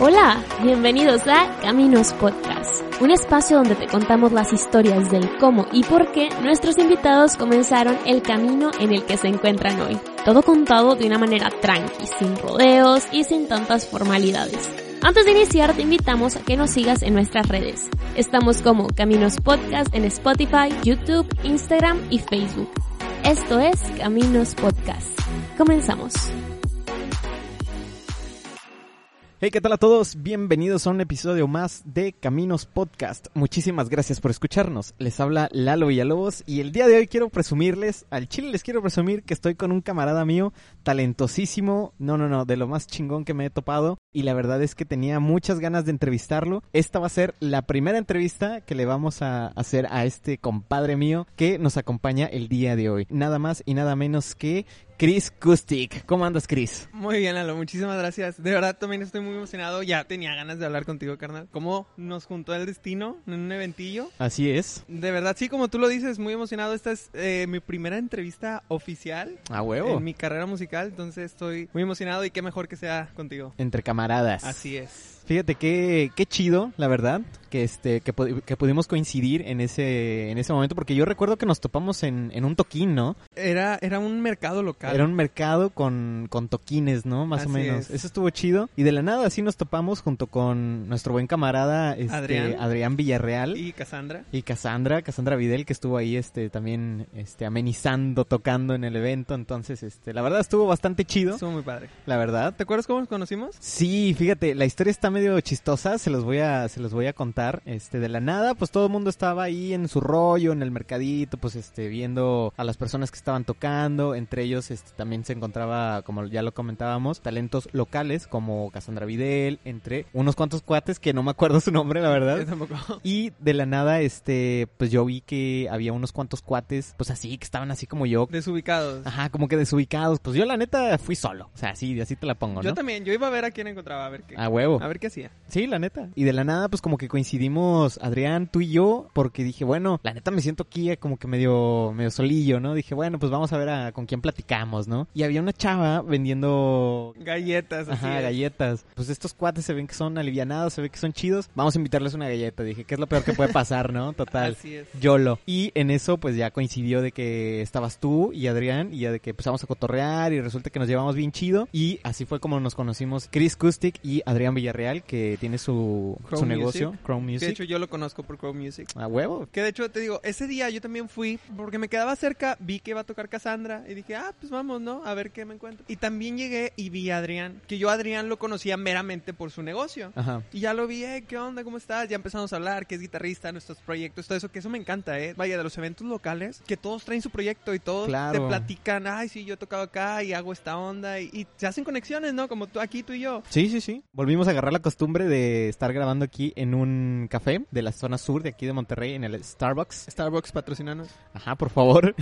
Hola, bienvenidos a Caminos Podcast, un espacio donde te contamos las historias del cómo y por qué nuestros invitados comenzaron el camino en el que se encuentran hoy. Todo contado de una manera tranqui, sin rodeos y sin tantas formalidades. Antes de iniciar, te invitamos a que nos sigas en nuestras redes. Estamos como Caminos Podcast en Spotify, YouTube, Instagram y Facebook. Esto es Caminos Podcast. Comenzamos. Hey, ¿qué tal a todos? Bienvenidos a un episodio más de Caminos Podcast. Muchísimas gracias por escucharnos. Les habla Lalo Villalobos y el día de hoy quiero presumirles, al chile les quiero presumir que estoy con un camarada mío talentosísimo, no, no, no, de lo más chingón que me he topado y la verdad es que tenía muchas ganas de entrevistarlo. Esta va a ser la primera entrevista que le vamos a hacer a este compadre mío que nos acompaña el día de hoy. Nada más y nada menos que Chris Kustik. ¿Cómo andas, Chris? Muy bien, Lalo, muchísimas gracias. De verdad, también estoy muy emocionado. Ya tenía ganas de hablar contigo, carnal. ¿Cómo nos juntó el destino en un eventillo? Así es. De verdad, sí, como tú lo dices, muy emocionado. Esta es eh, mi primera entrevista oficial. A huevo. En mi carrera musical, entonces estoy muy emocionado y qué mejor que sea contigo. Entre camaradas. Así es. Fíjate qué, qué chido, la verdad, que este que, que, pudimos coincidir en ese en ese momento porque yo recuerdo que nos topamos en, en un toquín, ¿no? Era era un mercado local. Era un mercado con, con toquines, ¿no? Más Así o menos. es. Eso estuvo chido y de la nada así nos topamos junto con nuestro buen camarada este, Adrián. Adrián Villarreal Y Cassandra. y Cassandra, Cassandra Videl que estuvo ahí este también este amenizando, tocando en el evento, entonces este la verdad estuvo bastante chido, Estuvo muy padre. la verdad. ¿Te acuerdas cómo nos conocimos? Sí, fíjate, la historia está medio chistosa, se los voy a, se los voy a contar. Este, de la nada, pues todo el mundo estaba ahí en su rollo, en el mercadito, pues este, viendo a las personas que estaban tocando. Entre ellos, este, también se encontraba, como ya lo comentábamos, talentos locales como Cassandra Videl, entre unos cuantos cuates que no me acuerdo su nombre, la verdad. tampoco. Y de la nada, este, pues yo vi que había unos cuantos cuates, pues así, que estaban así como yo. Desubicados. Ajá, como que desubicados. Pues yo la neta fui solo. O sea, sí, así te la pongo, ¿no? Yo también, yo iba a ver a quién encontraba, a ver qué. A huevo. A ver qué hacía. Sí, la neta. Y de la nada, pues como que coincidimos Adrián, tú y yo, porque dije, bueno, la neta me siento aquí eh, como que medio, medio solillo, ¿no? Dije, bueno, pues vamos a ver a, con quién platicamos, ¿no? Y había una chava vendiendo... Galletas, así Ajá, es. galletas. Pues estos cuates se ven que son alivianados, se ve que son chidos. Vamos a invitarles una galleta. Dije, ¿qué es lo peor que puede pasar, no? Total. Así es. YOLO. Y en eso, pues ya coincidió de que estabas tú y Adrián, y ya de que empezamos a cotorrear, y resulta que nos llevamos bien chido. Y así fue como nos conocimos Chris Y Adrián Villarreal, que tiene su, Chrome su negocio, Music. Chrome Que de Music. hecho yo lo conozco por Crow Music. A huevo. Que de hecho te digo, ese día yo también fui porque me quedaba cerca, vi que iba a tocar Cassandra y dije, ah, pues vamos, ¿no? A ver qué me encuentro. Y también llegué y vi a Adrián, que yo a Adrián lo conocía meramente por su negocio. Ajá. Y ya lo vi, eh, ¿qué onda? ¿Cómo estás? Ya empezamos a hablar, que es guitarrista, nuestros proyectos, todo eso, que eso me encanta, ¿eh? Vaya, de los eventos locales, que todos traen su proyecto y todos Claro. te platican, ay, sí, yo he tocado acá y hago esta onda y, y se hacen conexiones, ¿no? Como tú, aquí tú y yo. Sí, sí, sí. Volvimos a agarrar la costumbre de estar grabando aquí en un café de la zona sur de aquí de Monterrey, en el Starbucks. Starbucks patrocinanos. Ajá, por favor.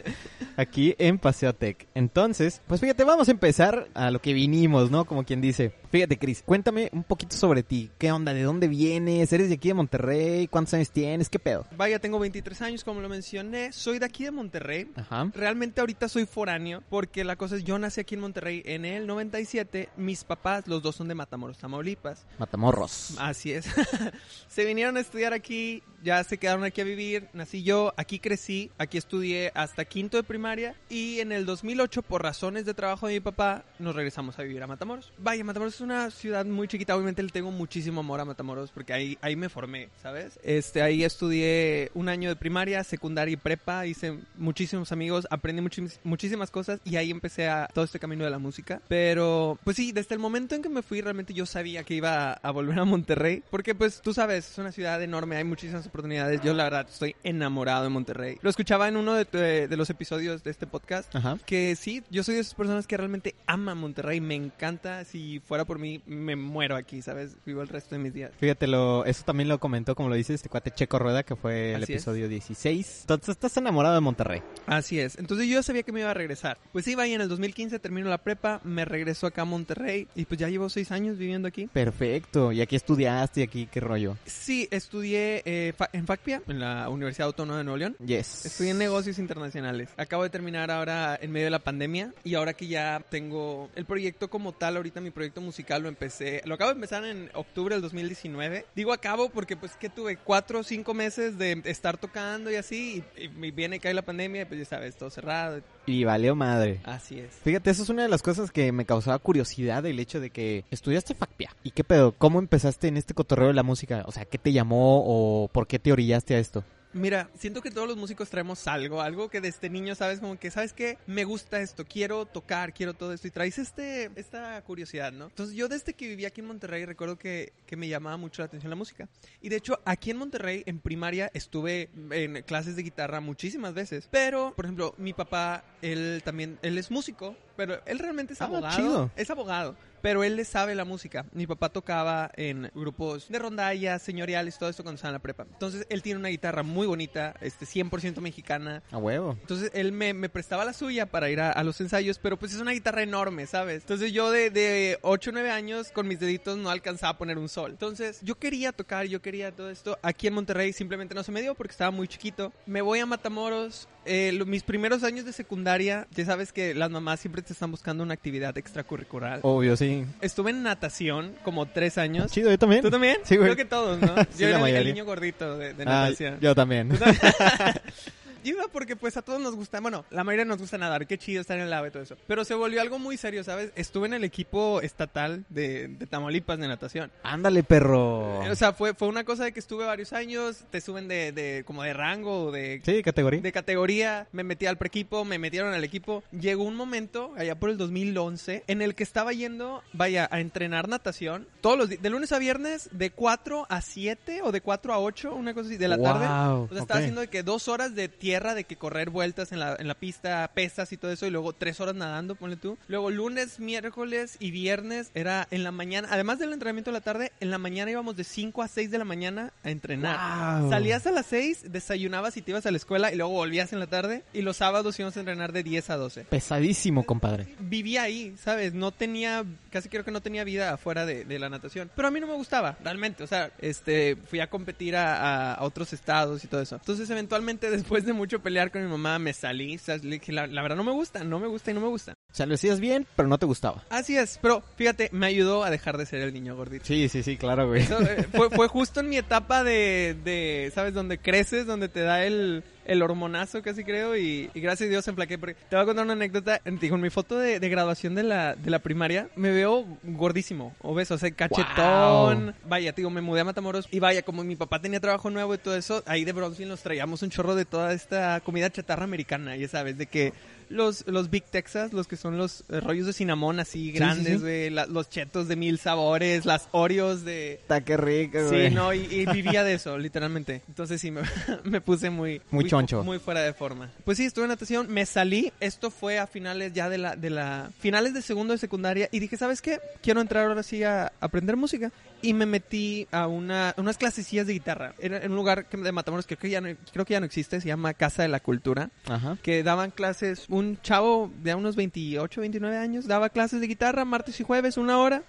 Aquí en Paseo Tech. Entonces, pues fíjate, vamos a empezar a lo que vinimos, ¿no? Como quien dice. Fíjate, Cris, cuéntame un poquito sobre ti. ¿Qué onda? ¿De dónde vienes? ¿Eres de aquí de Monterrey? ¿Cuántos años tienes? ¿Qué pedo? Vaya, tengo 23 años, como lo mencioné, soy de aquí de Monterrey. Ajá. Realmente ahorita soy foráneo porque la cosa es yo nací aquí en Monterrey en el 97, mis papás los dos son de Matamoros, Tamaulipas. Matamorros. Así es. se vinieron a estudiar aquí, ya se quedaron aquí a vivir, nací yo, aquí crecí, aquí estudié hasta quinto de primaria y en el 2008 por razones de trabajo de mi papá nos regresamos a vivir a Matamoros. Vaya, Matamoros es una ciudad muy chiquita, obviamente le tengo muchísimo amor a Matamoros porque ahí, ahí me formé, ¿sabes? Este, ahí estudié un año de primaria, secundaria y prepa, hice muchísimos amigos, aprendí muchis- muchísimas cosas y ahí empecé a todo este camino de la música. Pero, pues sí, desde el momento en que me fui realmente yo sabía que iba a, a volver a Monterrey porque pues tú sabes, es una ciudad enorme, hay muchísimas oportunidades. Yo la verdad estoy enamorado de Monterrey. Lo escuchaba en uno de, de- de los episodios de este podcast. Ajá. Que sí, yo soy de esas personas que realmente ama Monterrey, me encanta. Si fuera por mí, me muero aquí, ¿sabes? Vivo el resto de mis días. Fíjate, lo, eso también lo comentó, como lo dice este cuate Checo Rueda, que fue el Así es. episodio 16. Entonces, estás enamorado de Monterrey. Así es. Entonces yo ya sabía que me iba a regresar. Pues sí, vaya, en el 2015 termino la prepa, me regreso acá a Monterrey y pues ya llevo seis años viviendo aquí. Perfecto. Y aquí estudiaste y aquí, ¿qué rollo? Sí, estudié eh, fa- en FACPIA, en la Universidad Autónoma de Nuevo León. Yes. Estudié en negocios internacionales. Acabo de terminar ahora en medio de la pandemia y ahora que ya tengo el proyecto como tal, ahorita mi proyecto musical musical lo empecé, lo acabo de empezar en octubre del 2019. Digo acabo porque pues que tuve cuatro o cinco meses de estar tocando y así, y, y viene y cae la pandemia, y pues ya sabes, todo cerrado. Y valió madre. Así es. Fíjate, eso es una de las cosas que me causaba curiosidad, el hecho de que estudiaste FACPIA. ¿Y qué pedo? ¿Cómo empezaste en este cotorreo de la música? O sea, ¿qué te llamó o por qué te orillaste a esto? Mira, siento que todos los músicos traemos algo, algo que desde niño sabes como que, ¿sabes qué? Me gusta esto, quiero tocar, quiero todo esto y traes este, esta curiosidad, ¿no? Entonces yo desde que vivía aquí en Monterrey recuerdo que, que me llamaba mucho la atención la música. Y de hecho aquí en Monterrey, en primaria, estuve en clases de guitarra muchísimas veces. Pero, por ejemplo, mi papá, él también, él es músico, pero él realmente es Ah, abogado. chido. Es abogado. Pero él le sabe la música. Mi papá tocaba en grupos de rondallas, señoriales, todo esto cuando estaba en la prepa. Entonces él tiene una guitarra muy bonita, este 100% mexicana. A huevo. Entonces él me, me prestaba la suya para ir a, a los ensayos, pero pues es una guitarra enorme, ¿sabes? Entonces yo de, de 8 o 9 años con mis deditos no alcanzaba a poner un sol. Entonces yo quería tocar, yo quería todo esto. Aquí en Monterrey simplemente no se me dio porque estaba muy chiquito. Me voy a Matamoros. eh, lo- mis primeros años de secundaria, ya sabes que las mamás siempre te están buscando una actividad extracurricular. Obvio, sí. Estuve en natación como 3 años. Chido, yo también. ¿Tú también? Sí, güey. Creo que todos, ¿no? Sí, yo era el- niño gordito de, de Ah, natación. yo también. Iba porque pues a todos nos gusta, bueno, la mayoría nos gusta nadar, qué chido estar en el agua y todo eso. Pero se volvió algo muy serio, ¿sabes? Estuve en el equipo estatal de, de Tamaulipas de natación. Ándale, perro. O sea, fue, fue una cosa de que estuve varios años, te suben de, de como de rango o de, Sí, categoría. de categoría, me metí al preequipo, me metieron al equipo. Llegó un momento, allá por el 2011, en el que estaba yendo, vaya, a entrenar natación todos los días, de lunes a viernes, de 4 a 7 o de 4 a 8, una cosa así, de la tarde. Wow, O sea, estaba ok. haciendo de que dos horas de tierra, de que correr vueltas en la, en la pista, pesas y todo eso, y luego tres horas nadando, ponle tú. Luego lunes, miércoles y viernes era en la mañana, además del entrenamiento de la tarde, en la mañana íbamos de 5 a 6 de la mañana a entrenar. Wow. Salías a las 6, desayunabas y te ibas a la escuela y luego volvías en la tarde y los sábados íbamos a entrenar de 10 a 12. Pesadísimo, compadre. Vivía ahí, ¿sabes? No tenía, casi creo que no tenía vida afuera de, de la natación. Pero a mí no me gustaba, realmente. O sea, este, fui a competir a, a- a otros estados y todo eso. Entonces, eventualmente, después de mucho pelear con mi mamá, me salí. O sea, le dije, la, la verdad no me gusta, no me gusta y no me gusta. O sea, lo hacías bien, pero no te gustaba. Así es, pero fíjate, me ayudó a dejar de ser el niño gordito. Sí, sí, sí, claro, güey. Eso, eh, fue, fue justo en mi etapa de, de, ¿sabes? Donde creces, donde te da el, el hormonazo, casi creo, y, y gracias a Dios enflaqué. Porque te voy a contar una anécdota. En, digo, en mi foto de, de graduación de la, de la primaria, me veo gordísimo, obeso, o sea, cachetón. Vaya, te digo, me mudé a Matamoros. Y vaya, como mi papá tenía trabajo nuevo y todo eso, ahí de Bronzeville nos traíamos un chorro de toda esta comida chatarra americana, ya sabes, de que los, los Big Texas, los que son los eh, rollos de cinnamon así sí, grandes, sí. güey, la- los chetos de mil sabores, las Oreos de... Está que rico, güey. Sí, no, y, y vivía de eso, literalmente. Entonces sí, me, me puse muy... Muy choncho. Muy fuera de forma. Pues sí, estuve en natación, me salí. Esto fue a finales ya de la... De la finales de segundo de secundaria. Y dije, ¿sabes qué? Quiero entrar ahora sí a aprender música. Y me metí a una, unas clasecillas de guitarra. Era en un lugar de Matamoros que creo que, ya no, creo que ya no existe. Se llama Casa de la Cultura Ajá. que daban clases, un chavo de unos 28, 29 años, daba clases de guitarra martes y jueves, una hora.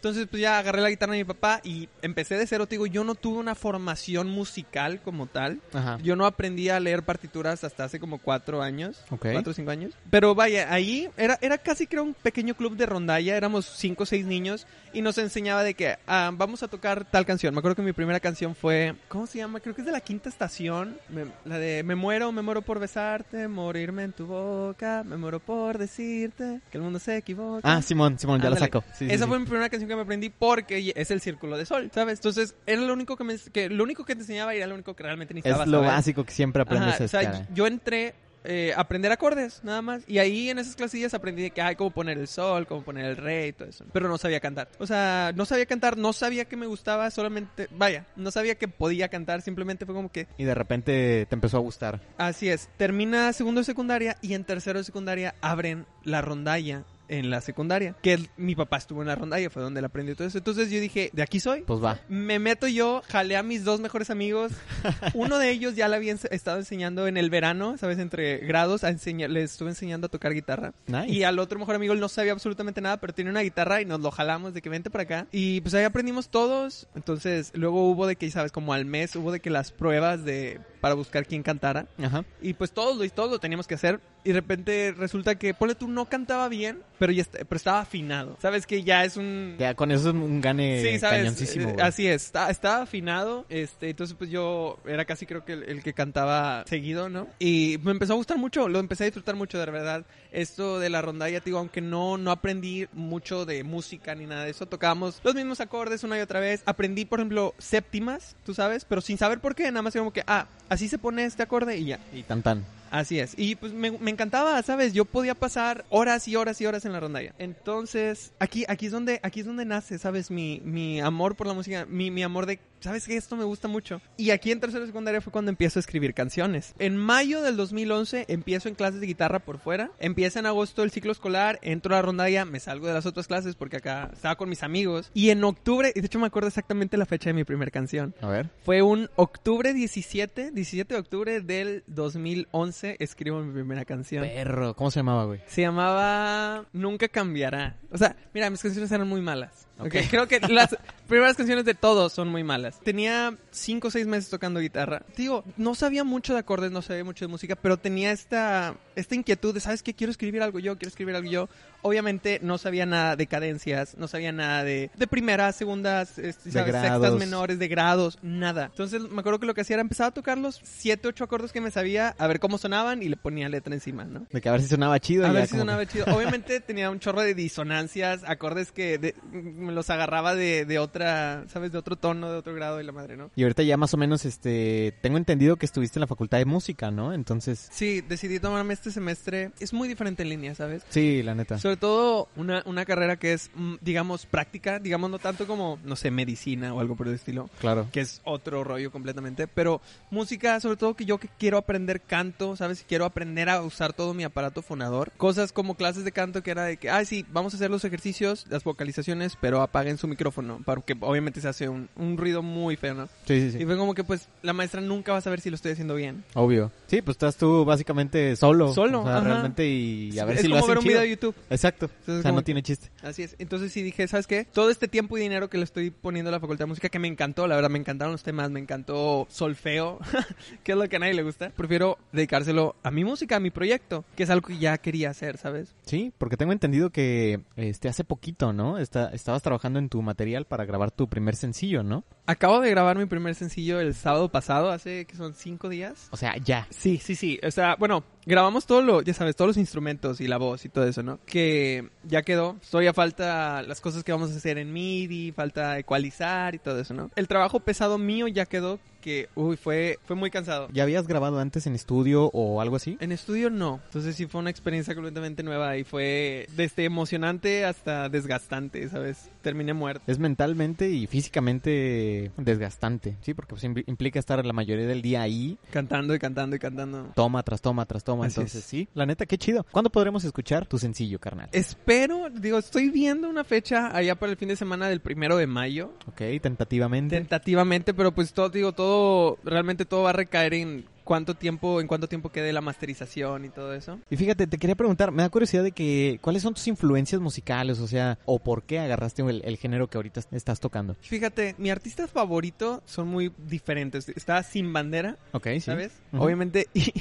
Entonces, pues ya agarré la guitarra de mi papá y empecé de cero. Te digo, yo no tuve una formación musical como tal. Ajá. Yo no aprendí a leer partituras hasta hace como cuatro años. Ok. Cuatro o cinco años. Pero vaya, ahí era, era casi creo un pequeño club de rondalla. Éramos cinco o seis niños. Y nos enseñaba de que ah, vamos a tocar tal canción. Me acuerdo que mi primera canción fue. ¿Cómo se llama? Creo que es de la quinta estación. Me- la de Me muero, me muero por besarte. Morirme en tu boca. Me muero por decirte que el mundo se equivoca. Ah, Simón, Simón, ya la Ándale. saco. Sí, sí, Esa sí. fue mi primera canción que me aprendí porque es el círculo de sol, ¿sabes? Entonces, era lo único que me que lo único que te enseñaba y era lo único que realmente necesitaba Es lo básico que siempre aprendes Ajá, a o sea, yo entré eh, a aprender acordes, nada más. Y ahí en esas clasillas aprendí que hay cómo poner el sol, cómo poner el re y todo eso. Pero no sabía cantar. O sea, no sabía cantar, no sabía que me gustaba, solamente, vaya, no sabía que podía cantar, simplemente fue como que Y de repente te empezó a gustar. Así es, termina segundo de secundaria y en tercero de secundaria abren la rondalla en la secundaria. Que el- mi papá estuvo en la rondalla, fue donde él aprendió todo eso. Entonces yo dije, de aquí soy. Pues va. Me meto yo, jalé a mis dos mejores amigos. Uno de ellos ya le había ens- estado enseñando en el verano, ¿sabes? Entre grados, a le estuve enseñando a tocar guitarra. Nice. Y al otro mejor amigo él no sabía absolutamente nada, pero tenía una guitarra y nos lo jalamos de que vente para acá. Y pues ahí aprendimos todos. Entonces luego hubo de que, ¿sabes? Como al mes hubo de que las pruebas de para buscar quién cantara. Ajá. Y pues todos lo, todos lo teníamos que hacer. Y de repente resulta que, ponle tú, no cantaba bien, pero, ya pero estaba afinado. Sabes que ya es un... Ya con eso es un gane Sí, sabes, cañoncísimo, eh, güey. así es, está- estaba afinado, este, entonces pues yo era casi creo que el, el que cantaba seguido, ¿no? Y me empezó a gustar mucho, lo empecé a disfrutar mucho, de verdad, esto de la rondalla, digo, aunque no, no aprendí mucho de música ni nada de eso, tocábamos los mismos acordes una y otra vez, aprendí, por ejemplo, séptimas, tú sabes, pero sin saber por qué, nada más como que, ah, así se pone este acorde y ya. Y tan tan. Así es. Y pues me, me encantaba, ¿sabes? Yo podía pasar horas y horas y horas en la rondalla. Entonces, aquí, aquí es donde, aquí es donde nace, ¿sabes? Mi, mi amor por la música, mi, mi amor de, ¿sabes qué? Esto me gusta mucho. Y aquí en tercero de secundaria fue cuando empiezo a escribir canciones. En mayo del 2011 empiezo en clases de guitarra por fuera. Empieza en agosto el ciclo escolar, entro a la rondalla, me salgo de las otras clases porque acá estaba con mis amigos. Y en octubre, y de hecho me acuerdo exactamente la fecha de mi primera canción. A ver. Fue un octubre 17, 17 de octubre del 2011, escribo mi primera canción. Perro. ¿Cómo se llamaba, güey? Se llamaba Nunca cambiará. O sea, mira, mis canciones eran muy malas. ¿ok? Ok. Creo que las primeras canciones de todos son muy malas. Tenía 5 o 6 meses tocando guitarra. Digo, no sabía mucho de acordes, no sabía mucho de música, pero tenía esta, esta inquietud de, ¿sabes qué? Quiero escribir algo yo, quiero escribir algo yo. Obviamente no sabía nada de cadencias, no sabía nada de, de primeras, segundas, este, sextas menores, de grados, nada. Entonces me acuerdo que lo que hacía era empezar a tocar los 7, 8 acordes que me sabía, a ver cómo sonaban y le ponía letra encima, ¿no? De que a ver si sonaba chido. A ver si sonaba que- chido. Obviamente tenía un chorro de disonancias, acordes que de- me los agarraba de, de otra, ¿sabes? De otro tono, de otro grado y la madre, ¿no? Y ahorita ya más o menos, este, tengo entendido que estuviste en la facultad de música, ¿no? Entonces, Sí, decidí tomarme este semestre. Es muy diferente en línea, ¿sabes? sí, la neta. Sobre todo una, una carrera que es, mm, digamos, práctica, digamos, no tanto como, no sé, medicina o algo por el estilo. Claro. que es otro rollo completamente, pero música, sobre todo que yo que quiero aprender canto, ¿sabes? Quiero aprender a usar todo mi aparato fonador. Cosas como clases de canto que era de que, ay, sí, vamos a hacer los ejercicios, las vocalizaciones, pero apaguen su micrófono, porque obviamente se hace un, un ruido muy feo, ¿no? Sí, sí, Y sí. fue como que, pues, la maestra nunca va a saber si lo estoy haciendo bien. Obvio. Sí, pues estás tú básicamente solo. Solo, O sea, ajá. realmente y a ver es si lo como hacen ver un chido. video de YouTube. Exacto. Entonces, o sea, como no tiene chiste. Así es. Entonces sí dije, ¿sabes qué? Todo este tiempo y dinero que le estoy poniendo a la Facultad de Música, que me encantó, la verdad, me encantaron los temas, me encantó solfeo, que es lo que a nadie le gusta. Prefiero dedicárselo a mi música, a mi proyecto, que es algo que ya quería hacer, ¿sabes? Sí, porque tengo entendido que este hace poquito, ¿no? Está, estabas trabajando en tu material para grabar tu primer sencillo, ¿no? Acabo de grabar mi primer sencillo el sábado pasado, hace que son cinco días. O sea, ya. Sí, sí, sí. O sea, bueno, grabamos todo lo, ya sabes, todos los instrumentos y la voz y todo eso, ¿no? Que ya quedó. Todavía falta las cosas que vamos a hacer en MIDI, falta ecualizar y todo eso, ¿no? El trabajo pesado mío ya quedó, que, uy, fue, fue muy cansado. ¿Ya habías grabado antes en estudio o algo así? En estudio no. Entonces sí fue una experiencia completamente nueva y fue desde emocionante hasta desgastante, ¿sabes? Terminé muerto. Es mentalmente y físicamente desgastante, ¿sí? Porque pues, impl- implica estar la mayoría del día ahí, Cantando y cantando y cantando. toma tras toma tras toma. Así Entonces, es. sí, la neta, qué chido. ¿Cuándo podremos escuchar tu sencillo, carnal? Espero, digo, estoy viendo una fecha allá para el fin de semana del primero de mayo. Ok, tentativamente. Tentativamente, pero pues todo, digo, todo, realmente todo va a recaer en cuánto tiempo, en cuánto tiempo quede la masterización y todo eso. Y fíjate, te quería preguntar, me da curiosidad de que, ¿cuáles son tus influencias musicales? O sea, o por qué agarraste el, el género que ahorita estás tocando. Fíjate, mi artista favorito son muy diferentes. Está Sin Bandera, Ok, sí. ¿sabes? Ujú. Obviamente, y,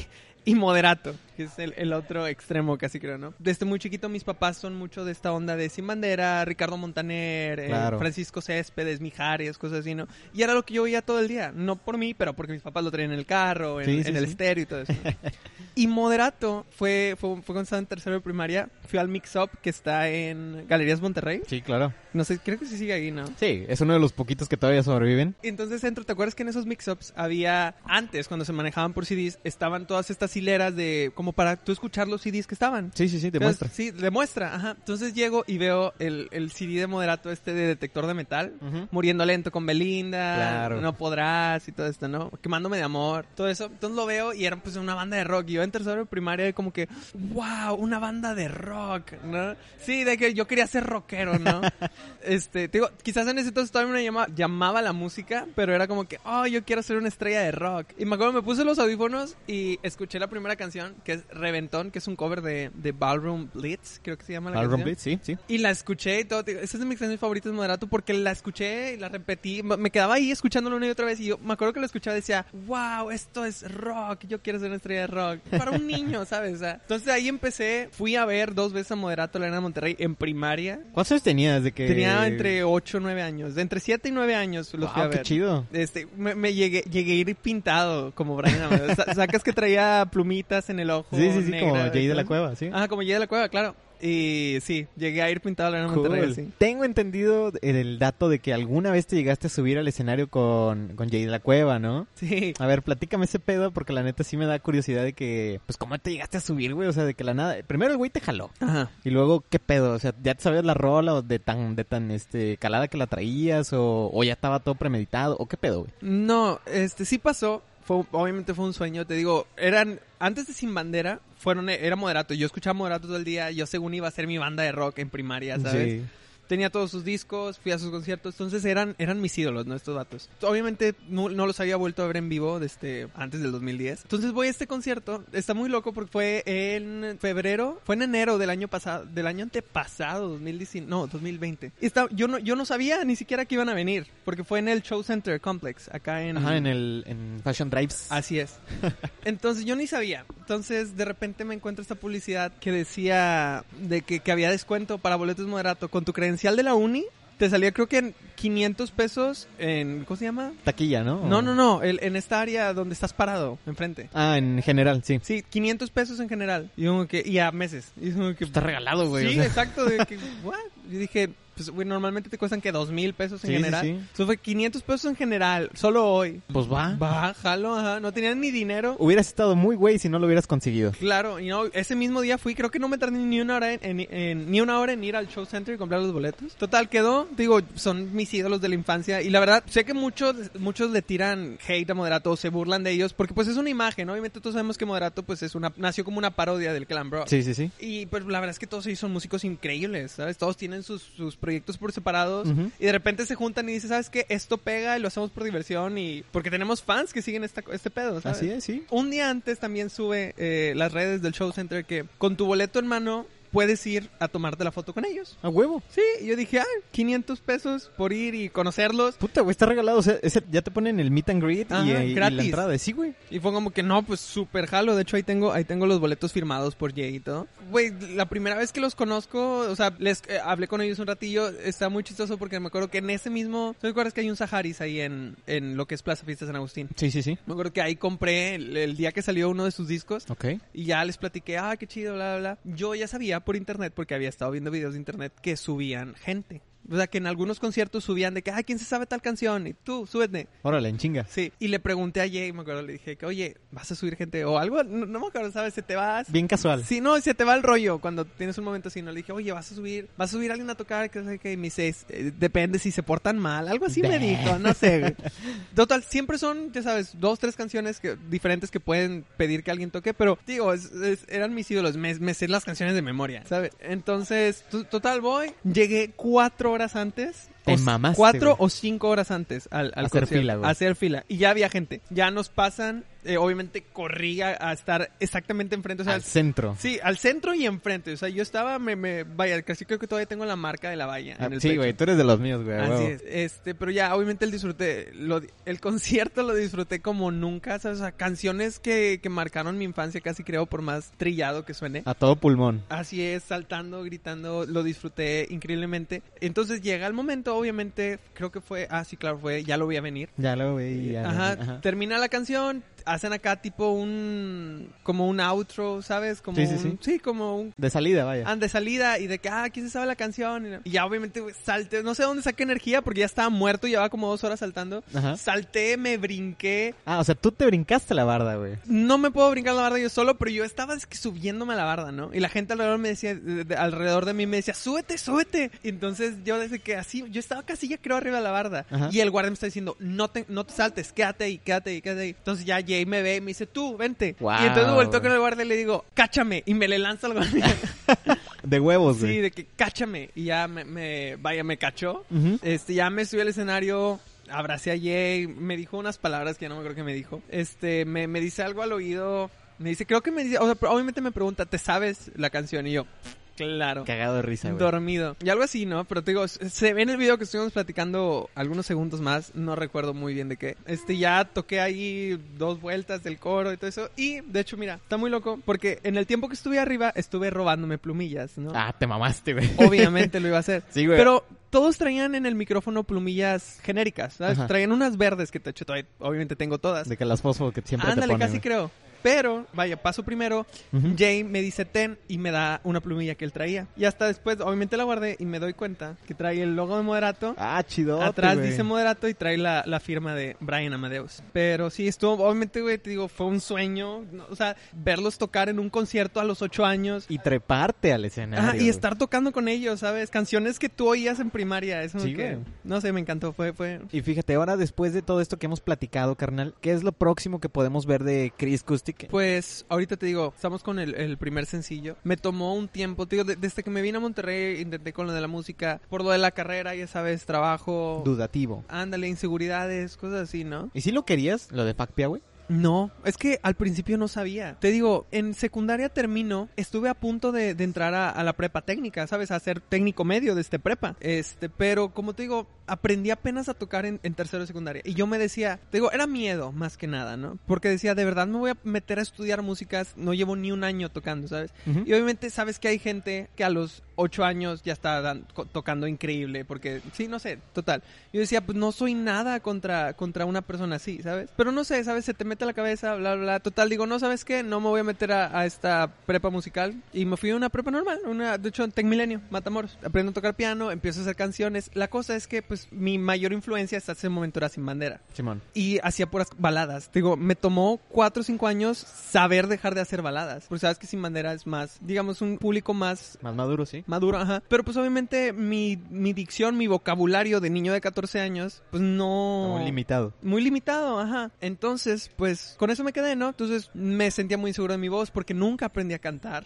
y Moderato, que es el, el otro extremo casi creo, ¿no? Desde muy chiquito mis papás son mucho de esta onda de Sin Bandera, Ricardo Montaner, eh, Claro. Francisco Céspedes, Mijares, cosas así, ¿no? Y era lo que yo veía todo el día, no por mí, pero porque mis papás lo traían en el carro, en, Sí, sí, en el sí. estéreo y todo eso. ¿no? y Moderato fue, fue, fue cuando estaba en tercero de primaria, fui al Mix Up que está en Galerías Monterrey. Sí, claro. No sé, creo que sí sigue ahí, ¿no? Sí, es uno de los poquitos que todavía sobreviven. Entonces entro, ¿te acuerdas que en esos mix-ups había, antes cuando se manejaban por CDs, estaban todas estas hileras de, como para tú escuchar los CDs que estaban? Sí, sí, sí, demuestra. Sí, demuestra, ajá. Entonces llego y veo el, el CD de moderato este de detector de metal, muriendo lento con Belinda, Claro. no podrás y todo esto, ¿no? Quemándome de amor, todo eso. Entonces lo veo y era pues una banda de rock. Y yo en tercero de primaria como que, wow, una banda de rock, ¿no? Sí, de que yo quería ser rockero, ¿no? este, te digo, quizás en ese entonces todavía me llama- llamaba la música, pero era como que, oh, yo quiero ser una estrella de rock. Y me acuerdo, me puse los audífonos y escuché la primera canción, que es Reventón, que es un cover de, de Ballroom Blitz, creo que se llama la Ballroom canción. Blitz, sí, sí. Y la escuché y todo. Esa es de mis canciones favoritas de Moderato porque la escuché y la repetí. Me quedaba ahí escuchándolo una y otra vez. Y yo me acuerdo que la escuchaba y decía, wow, esto es rock. Yo quiero ser una estrella de rock. Para un niño, ¿sabes? O sea, entonces ahí empecé. Fui a ver dos veces a Moderato la Arena de Monterrey en primaria. ¿Cuántos años tenías de que...? Tenía entre 8 o 9 años. De entre 7 y 9 años los fui a Wow, qué chido. Este, me, me llegué, llegué a ir pintado como Brian. Sa- Sacas que traía plumitas en el ojo. Sí, sí, sí, como Jay de la. Cueva, sí. Ajá, como Jay de la Cueva, claro. Y sí, llegué a ir pintado a la Arena Cool. Monterrey, sí. Tengo entendido el dato de que alguna vez te llegaste a subir al escenario con, con Jay de la Cueva, ¿no? Sí. A ver, platícame ese pedo porque la neta sí me da curiosidad de que, pues, ¿cómo te llegaste a subir, güey? O sea, de que la nada... Primero el güey te jaló. Ajá. Y luego, ¿qué pedo? O sea, ¿ya te sabías la rola o de tan, de tan, este, calada que la traías? O, o ya estaba todo premeditado? ¿O qué pedo, güey? No, este sí pasó. Fue, obviamente fue un sueño. Te digo, eran antes de Sin Bandera, fueron era moderato. Yo escuchaba moderato todo el día. Yo según iba a ser mi banda de rock en primaria, ¿sabes? Sí. Tenía todos sus discos, fui a sus conciertos, entonces eran eran mis ídolos, ¿no? Estos datos. Obviamente no, no los había vuelto a ver en vivo desde antes del 2010. Entonces voy a este concierto, está muy loco porque fue en febrero, fue en enero del año pasado, del año antepasado, 2019, no, 2020. Y está, yo no yo no sabía ni siquiera que iban a venir, porque fue en el Show Center Complex, acá en Ajá, en el, en Fashion Drives. Así es. Entonces yo ni sabía. Entonces de repente me encuentro esta publicidad que decía de que, que había descuento para boletos moderato con tu credencial de la uni. Te salía creo que en 500 pesos en... ¿Cómo se llama? Taquilla, ¿no? No, no, no. el- en esta área donde estás parado, enfrente. Ah, en general, sí. Sí, 500 pesos en general. Y, como que, y a meses. Y como que, Está regalado, güey. Sí, o sea. exacto. De que, what? Yo dije, pues, güey, normalmente te cuestan que dos mil pesos en Sí, sí, general. sí. Entonces fue 500 pesos en general, solo hoy. Pues va. Va, jalo, ajá. No tenían ni dinero. Hubieras estado muy güey si no lo hubieras conseguido. Claro, y no, ese mismo día fui, creo que no me tardé ni una hora en, en- en- ni una hora en ir al show center y comprar los boletos. Total, quedó, digo, son mis ídolos de la infancia y la verdad, sé que muchos muchos le tiran hate a Moderato o se burlan de ellos porque pues es una imagen, ¿no? Obviamente todos sabemos que Moderato pues es una nació como una parodia del Clan Bro. Sí, sí, sí. Y pues la verdad es que todos ellos son músicos increíbles, ¿sabes? Todos tienen sus, sus proyectos por separados y de repente se juntan y dicen, ¿sabes qué? Esto pega y lo hacemos por diversión y porque tenemos fans que siguen esta, este pedo, ¿sabes? Así es, sí. Un día antes también sube eh, las redes del show center que con tu boleto en mano puedes ir a tomarte la foto con ellos. A huevo. Sí, y yo dije, ah, 500 pesos por ir y conocerlos. Puta, güey, está regalado. O sea, ese- ya te ponen el meet and greet y, Ajá, y- y la gratis. entrada. Sí, güey. Y fue como que no, pues súper jalo. De hecho, ahí tengo, ahí tengo los boletos firmados por Jay y todo. Güey, la primera vez que los conozco, o sea, les eh, hablé con ellos un ratillo, está muy chistoso porque me acuerdo que en ese mismo, ¿te acuerdas que hay un Saharis ahí en, en lo que es Plaza Fiesta San Agustín? Sí, sí, sí. Me acuerdo que ahí compré el, el día que salió uno de sus discos. Ok. Y ya les platiqué, ah, qué chido, bla, bla, bla. Yo ya sabía por internet, porque había estado viendo videos de internet, que subían gente. O sea, que en algunos conciertos subían de que, ah, ¿quién se sabe tal canción? Y tú, súbete. Órale, en chinga. Sí. Y le pregunté a Jay, me acuerdo, le dije que, oye, ¿vas a subir gente? O algo, no, no me acuerdo, ¿sabes? Se te vas. Bien casual. Sí, no, se te va el rollo cuando tienes un momento así, ¿no? Le dije, oye, vas a subir, vas a subir a alguien a tocar, que me dice, "Es- eh, depende si se portan mal, algo así me dijo, no sé. Total, siempre son, ya sabes, dos, tres canciones que, diferentes que pueden pedir que alguien toque, pero digo, es- es- eran mis ídolos, me, me sé las canciones de memoria, ¿sabes? Entonces, to- total, voy, llegué cuatro horas antes. Te o s- mamaste, Cuatro güey. o cinco horas antes al, al Hacer concierto. fila, güey. A hacer fila. Y ya había gente. Ya nos pasan, eh, obviamente corrí a, a estar exactamente enfrente. O sea, Al centro. Sí, al centro y enfrente. O sea, yo estaba, me, me, vaya, casi creo que todavía tengo la marca de la valla. Ah, en el sí, güey, tú eres de los míos, güey. Así es. Este, pero ya, obviamente el disfruté, lo, el concierto lo disfruté como nunca, ¿sabes? O sea, canciones que, que marcaron mi infancia, casi creo, por más trillado que suene. A todo pulmón. Así es, saltando, gritando, lo disfruté increíblemente. Entonces llega el momento, obviamente, creo que fue, ah, sí, claro, fue, ya lo voy a venir. Ya lo vi. ya lo Ajá, vi, ajá. termina la canción, hacen acá tipo un, como un outro, ¿sabes? Como Sí, sí, un- sí. como un De salida, vaya. Ah, de salida y de que, ah, ¿quién se sabe la canción? Y, y ya obviamente salté, no sé dónde saqué energía porque ya estaba muerto, llevaba como dos horas saltando. Ajá. Salté, me brinqué. Ah, o sea, tú te brincaste la barda, güey. No me puedo brincar la barda yo solo, pero yo estaba es que subiéndome a la barda, ¿no? Y la gente alrededor me decía, de- de- alrededor de mí me decía, súbete, súbete. Y entonces yo desde que así, yo estaba casi ya creo arriba de la barda. Ajá. Y el guardia me está diciendo, no te, no te saltes, quédate ahí, quédate ahí, quédate ahí. Entonces ya Jay me ve y me dice, tú, vente. Wow. Y entonces volteo con el guardia y le digo, cáchame. Y me le lanza al guardia. De huevos, Sí, güey. de que cáchame. Y ya me, me- vaya, me cachó. Este, ya me subí al escenario, abracé a Jay, me dijo unas palabras que ya no me acuerdo que me dijo. Este, me, me dice algo al oído. Me dice, creo que me dice, o sea, obviamente me pregunta, ¿te sabes la canción? Y yo, claro. Cagado de risa, güey. Dormido. Y algo así, ¿no? Pero te digo, se ve en el video que estuvimos platicando algunos segundos más, no recuerdo muy bien de qué. Este, ya toqué ahí dos vueltas del coro y todo eso. Y, de hecho, mira, está muy loco porque en el tiempo que estuve arriba, estuve robándome plumillas, ¿no? Ah, te mamaste, güey. Obviamente lo iba a hacer. Sí, güey. Pero todos traían en el micrófono plumillas genéricas, ¿sabes? Ajá. Traían unas verdes que, todavía- obviamente tengo todas. De que las fosfo que siempre Ándale, te ponen. casi güey. creo. Pero, vaya, paso primero. Ujú. Jay me dice ten y me da una plumilla que él traía. Y hasta después, obviamente la guardé y me doy cuenta que trae el logo de Moderato. Ah, chido. Atrás dice Moderato y trae la, la firma de Brian Amadeus. Pero sí, estuvo, obviamente, güey, te digo, fue un sueño. ¿no? O sea, verlos tocar en un concierto a los ocho años. Y treparte al escenario. Ajá, y estar tocando con ellos, ¿sabes? Canciones que tú oías en primaria. Eso Sí, que, no sé, me encantó. Fue, fue... Y fíjate, ahora después de todo esto que hemos platicado, carnal, ¿qué es lo próximo que podemos ver de Chris Pues ahorita te digo, estamos con el, el primer sencillo. Me tomó un tiempo, te digo, de- desde que me vine a Monterrey intenté con lo de la música, por lo de la carrera, ya sabes, trabajo, Dudativo. ándale, inseguridades, cosas así, ¿no? ¿Y si lo querías, lo de Pacpia, güey? No, es que al principio no sabía. Te digo, en secundaria termino, estuve a punto de, de entrar a, a la prepa técnica, ¿sabes? A ser técnico medio de este prepa. Este, pero como te digo, aprendí apenas a tocar en, en tercero de secundaria. Y yo me decía, te digo, era miedo más que nada, ¿no? Porque decía, de verdad me voy a meter a estudiar músicas, no llevo ni un año tocando, ¿sabes? Ujú. Y obviamente sabes que hay gente que a los ocho años ya está dan- tocando increíble, porque sí, no sé, total. Yo decía, pues no soy nada contra, contra una persona así, ¿sabes? Pero no sé, ¿sabes? Se te mete la cabeza, bla, bla, bla. Total, digo, no, ¿sabes qué? No me voy a meter a, a esta prepa musical. Y me fui a una prepa normal, una, de hecho, en Tec Milenio, Matamoros. Aprendo a tocar piano, empiezo a hacer canciones. La cosa es que, pues, mi mayor influencia hasta ese momento era Sin Bandera Simón. y hacía puras baladas. Digo, me tomó cuatro o cinco años saber dejar de hacer baladas. Porque sabes que Sin Bandera es más, digamos, un público más Más maduro, sí. maduro, ajá. Pero pues obviamente mi, mi dicción, mi vocabulario de niño de 14 años, pues no... Muy limitado. Muy limitado, ajá. Entonces, pues con eso me quedé, ¿no? Entonces me sentía muy seguro de mi voz porque nunca aprendí a cantar.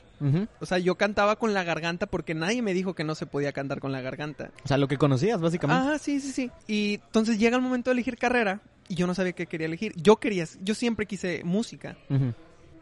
O sea, yo cantaba con la garganta porque nadie me dijo que no se podía cantar con la garganta. O sea, lo que conocías, básicamente. Ajá, sí, sí, sí. Y entonces llega el momento de elegir carrera y yo no sabía qué quería elegir. Yo quería, yo siempre quise música,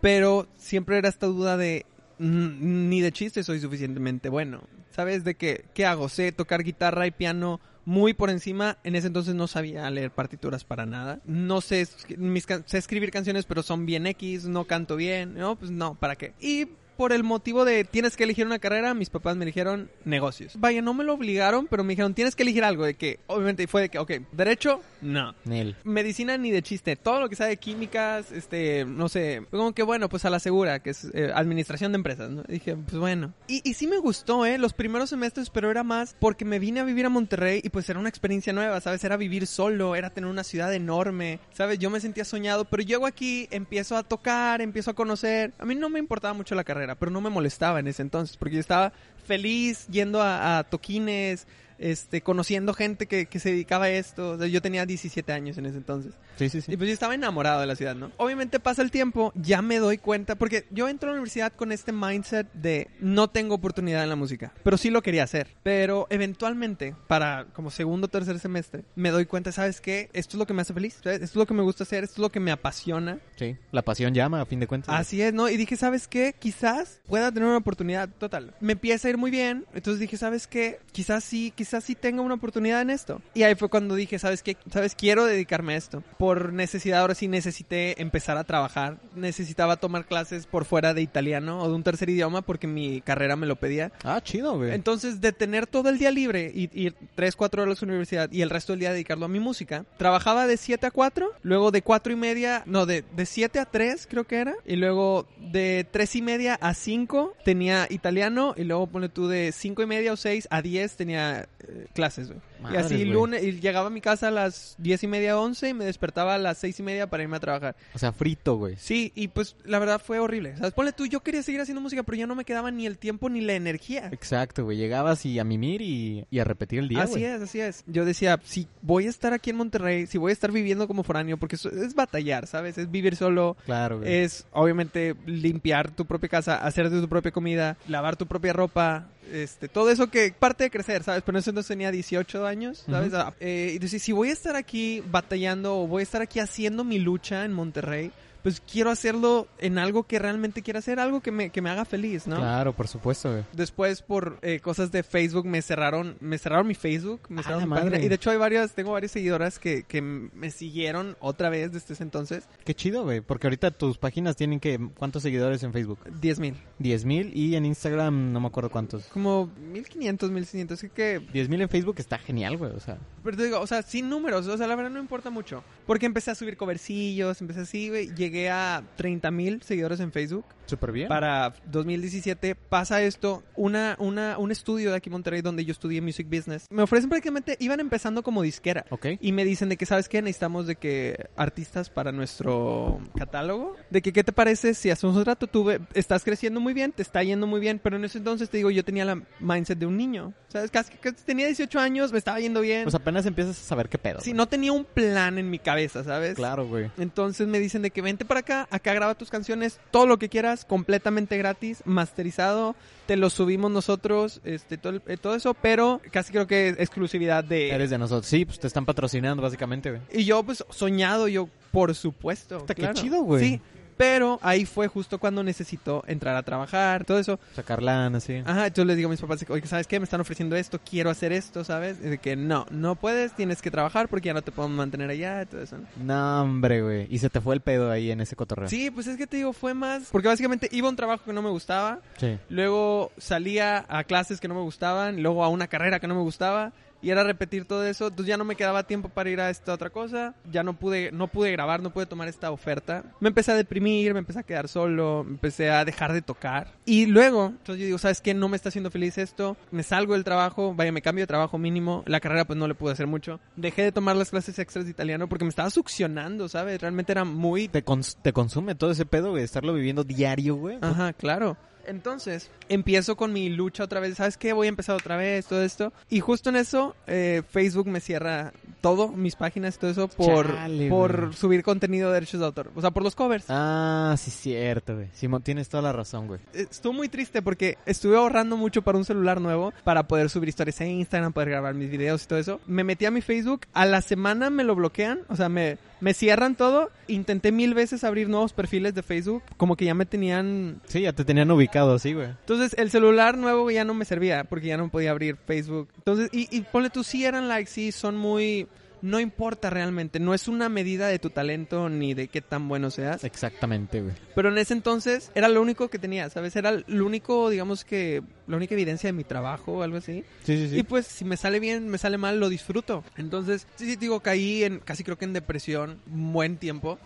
pero siempre era esta duda de "Mm, ni de chiste soy suficientemente bueno. ¿Sabes de qué hago? Sé tocar guitarra y piano muy por encima. En ese entonces no sabía leer partituras para nada. No sé, mis sé escribir canciones, pero son bien X, no canto bien. No, pues no, ¿para qué? Y por el motivo de tienes que elegir una carrera, mis papás me eligieron negocios. Vaya, no me lo obligaron, pero me dijeron tienes que elegir algo. De que, obviamente, fue de que, ok, derecho, no. Nel. Medicina ni de chiste, todo lo que sea de químicas, este, no sé, como que bueno, pues a la segura, que es eh, administración de empresas, ¿no? Y dije, pues bueno. Y, y sí me gustó, ¿eh? Los primeros semestres, pero era más porque me vine a vivir a Monterrey y pues era una experiencia nueva, ¿sabes? Era vivir solo, era tener una ciudad enorme, ¿sabes? Yo me sentía soñado, pero llego aquí, empiezo a tocar, empiezo a conocer. A mí no me importaba mucho la carrera, pero no me molestaba en ese entonces, porque yo estaba feliz yendo a, a toquines, este, conociendo gente que, que se dedicaba a esto. O sea, yo tenía 17 años en ese entonces. Sí, sí, sí. Y pues yo estaba enamorado de la ciudad, ¿no? Obviamente pasa el tiempo, ya me doy cuenta, porque yo entro a la universidad con este mindset de no tengo oportunidad en la música, pero sí lo quería hacer. Pero eventualmente, para como segundo o tercer semestre, me doy cuenta, ¿sabes qué? Esto es lo que me hace feliz, ¿sabes? Esto es lo que me gusta hacer, esto es lo que me apasiona. Sí. La pasión llama, a fin de cuentas. Así es, ¿no? Y dije, ¿sabes qué? Quizás pueda tener una oportunidad total. Me empieza a ir muy bien, entonces dije, ¿sabes qué? Quizás sí, quizás sí tenga una oportunidad en esto. Y ahí fue cuando dije, ¿sabes qué? ¿Sabes? Quiero dedicarme a esto. Por necesidad, ahora sí necesité empezar a trabajar. Necesitaba tomar clases por fuera de italiano o de un tercer idioma porque mi carrera me lo pedía. Ah, chido, güey. Entonces, de tener todo el día libre y ir 3, 4 horas a la universidad y el resto del día dedicarlo a mi música, trabajaba de 7 a 4, luego de 4 y media, no, de, de 7 a 3 creo que era, y luego de 3 y media a 5 tenía italiano, y luego pone tú de 5 y media o 6 a 10 tenía clases. Y así lunes, y llegaba a mi casa a las 10 y media, 11 y me despertaba a las 6 y media para irme a trabajar. O sea, frito, güey. Sí, y pues la verdad fue horrible. ¿Sabes? Ponle tú, yo quería seguir haciendo música, pero ya no me quedaba ni el tiempo ni la energía. Exacto, güey. Llegabas y a mimir y, y a repetir el día, así es, así es. Yo decía, si voy a estar aquí en Monterrey, si voy a estar viviendo como foráneo, porque eso es batallar, ¿sabes? Es vivir solo, Claro, güey. es obviamente limpiar tu propia casa, hacer tu propia comida, lavar tu propia ropa, este, todo eso que parte de crecer, ¿sabes? Pero en ese entonces tenía 18 años, ¿sabes? Ujú. Ah, eh, y decir, si voy a estar aquí batallando o voy a estar aquí haciendo mi lucha en Monterrey, pues quiero hacerlo en algo que realmente quiera hacer, algo que me, que me haga feliz, ¿no? Claro, por supuesto, güey. Después por eh, cosas de Facebook me cerraron, me cerraron mi Facebook, me ¡A cerraron mi página. madre! Y de hecho hay varias, tengo varias seguidoras que, que me siguieron otra vez desde ese entonces. Qué chido, güey. Porque ahorita tus páginas tienen que... ¿Cuántos seguidores en Facebook? 10 mil. 10 mil y en Instagram no me acuerdo cuántos. Como 1500, 1600. Así que 10 mil en Facebook está genial, güey. O sea, Pero te digo, o sea, sin números, o sea, la verdad no importa mucho. Porque empecé a subir covercillos, empecé así, güey. Llegué a 30 mil seguidores en Facebook. Súper bien. Para 2017 pasa esto, una, una, un estudio de aquí en Monterrey donde yo estudié Music Business. Me ofrecen prácticamente, iban empezando como disquera. Ok. Y me dicen de que, ¿sabes qué? Necesitamos de que artistas para nuestro catálogo. De que, ¿qué te parece si hacemos un trato? Tú estás creciendo muy bien, te está yendo muy bien, pero en ese entonces te digo, yo tenía la mindset de un niño. ¿Sabes? Casi, casi tenía 18 años, me estaba yendo bien. Pues apenas empiezas a saber qué pedo. Sí, güey. no tenía un plan en mi cabeza, ¿sabes? Claro, güey. Entonces me dicen de que vente para acá, acá graba tus canciones, todo lo que quieras, completamente gratis, masterizado, te lo subimos nosotros, este, todo, el- eh, todo eso, pero casi creo que es exclusividad de... Eres de nosotros. Sí, pues te están patrocinando básicamente, güey. Y yo, pues, soñado, yo, por supuesto. Claro. chido, güey. Sí, pero ahí fue justo cuando necesitó entrar a trabajar, todo eso. Sacar lana, sí. Ajá, yo les digo a mis papás, oye, ¿sabes qué? Me están ofreciendo esto, quiero hacer esto, ¿sabes? Y de que no, no puedes, tienes que trabajar porque ya no te podemos mantener allá, todo eso. No, hombre, güey. Y se te fue el pedo ahí en ese cotorreo. Sí, pues es que te digo, fue más... Porque básicamente iba a un trabajo que no me gustaba, Sí. luego salía a clases que no me gustaban, luego a una carrera que no me gustaba y era repetir todo eso, entonces ya no me quedaba tiempo para ir a esta otra cosa, ya no pude no pude grabar, no pude tomar esta oferta. Me empecé a deprimir, me empecé a quedar solo, me empecé a dejar de tocar y luego, entonces yo digo, ¿sabes qué? No me está haciendo feliz esto, me salgo del trabajo, vaya, me cambio de trabajo mínimo, la carrera pues no le pude hacer mucho. Dejé de tomar las clases extras de italiano porque me estaba succionando, ¿sabes? Realmente era muy Te, cons- te consume todo ese pedo, güey. Estarlo viviendo diario, güey. Ajá, claro. Entonces, empiezo con mi lucha otra vez. ¿Sabes qué? Voy a empezar otra vez, todo esto. Y justo en eso, eh, Facebook me cierra todo, mis páginas, todo eso, por, Chale, por subir contenido de derechos de autor. O sea, por los covers. Ah, sí, cierto, güey. Simón, tienes toda la razón, güey. Eh, Estuvo muy triste porque estuve ahorrando mucho para un celular nuevo, para poder subir historias en Instagram, poder grabar mis videos y todo eso. Me metí a mi Facebook, a la semana me lo bloquean, o sea, me, me cierran todo. Intenté mil veces abrir nuevos perfiles de Facebook, como que ya me tenían Sí, ya te tenían ubicado así, güey. Entonces, el celular nuevo ya no me servía porque ya no podía abrir Facebook. Entonces, y, y ponle tú, sí eran likes, sí, son muy... No importa realmente, no es una medida de tu talento ni de qué tan bueno seas. Exactamente, güey. Pero en ese entonces era lo único que tenía, ¿sabes? Era lo único, digamos que, la única evidencia de mi trabajo o algo así. Sí, sí, sí. Y pues si me sale bien, me sale mal, lo disfruto. Entonces, sí, sí, digo, caí en, casi creo que en depresión, un buen tiempo